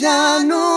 ya no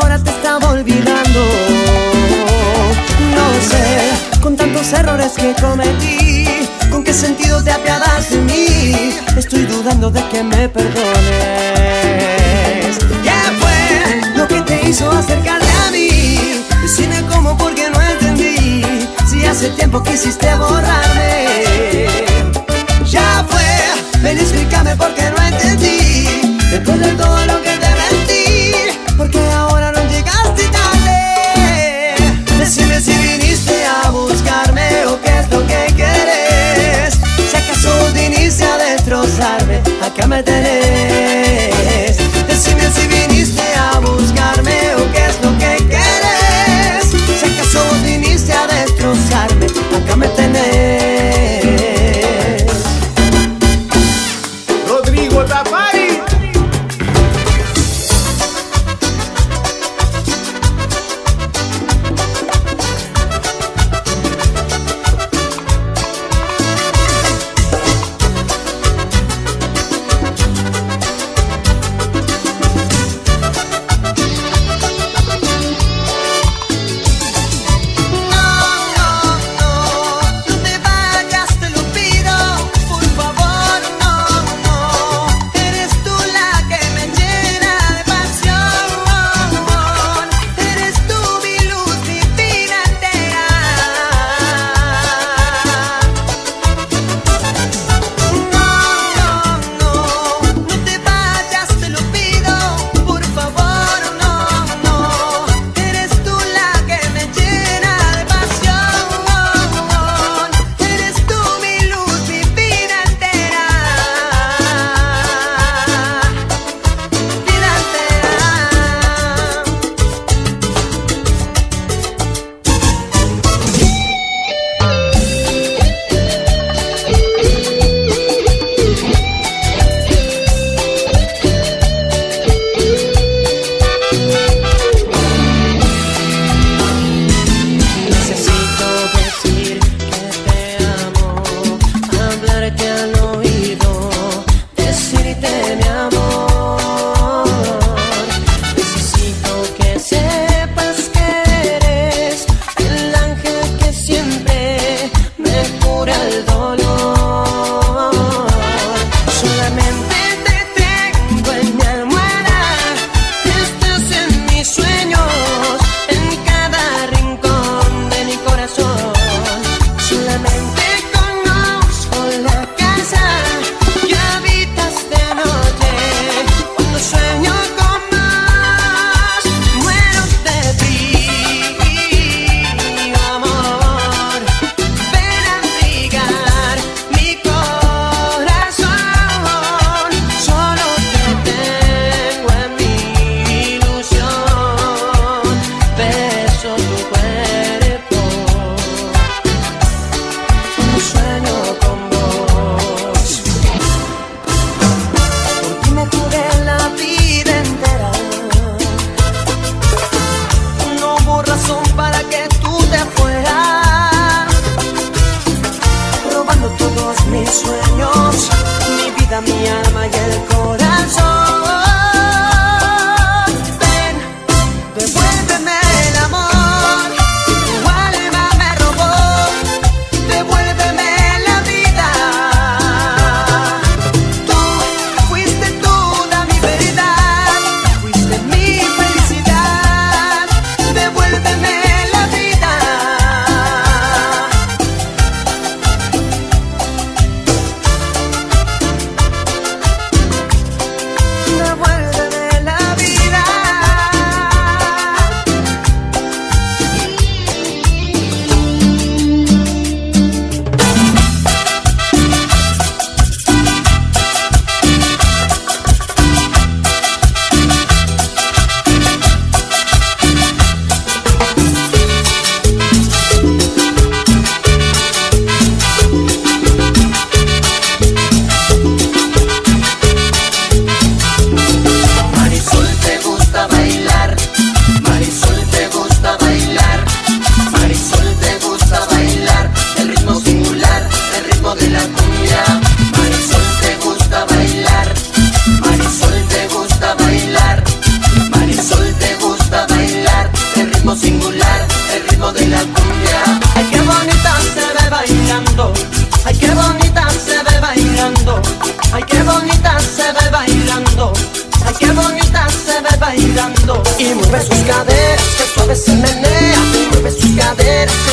ahora te estaba olvidando. No sé, con tantos errores que cometí, con qué sentido te apiadas de mí. Estoy dudando de que me perdones. ¿Qué fue lo que te hizo acercarte a mí? Decime cómo porque no entendí. Si hace tiempo quisiste borrarme. Ya fue, ven y explícame porque no entendí.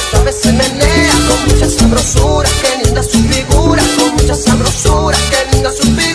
suave se menea con mucha sabrosura, que linda su figura, con mucha sabrosura, que linda su figura.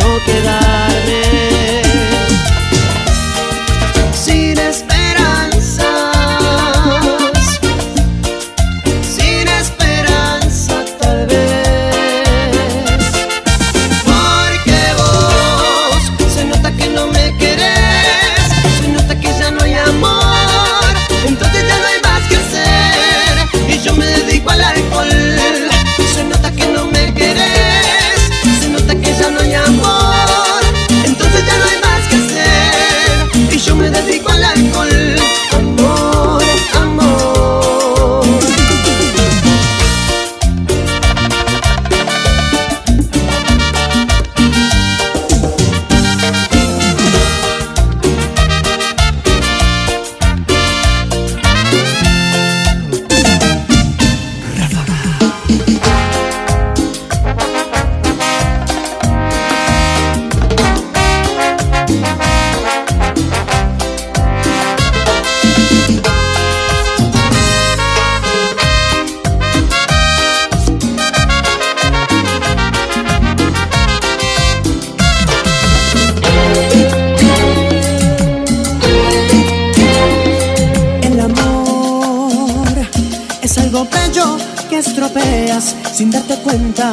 sin darte cuenta.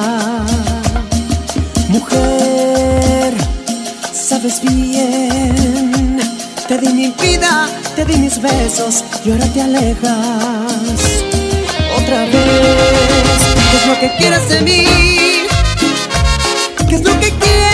Mujer, sabes bien, te di mi vida, te di mis besos y ahora te alejas. Otra vez, ¿qué es lo que quieres de mí? ¿Qué es lo que quieres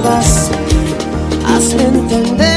te entender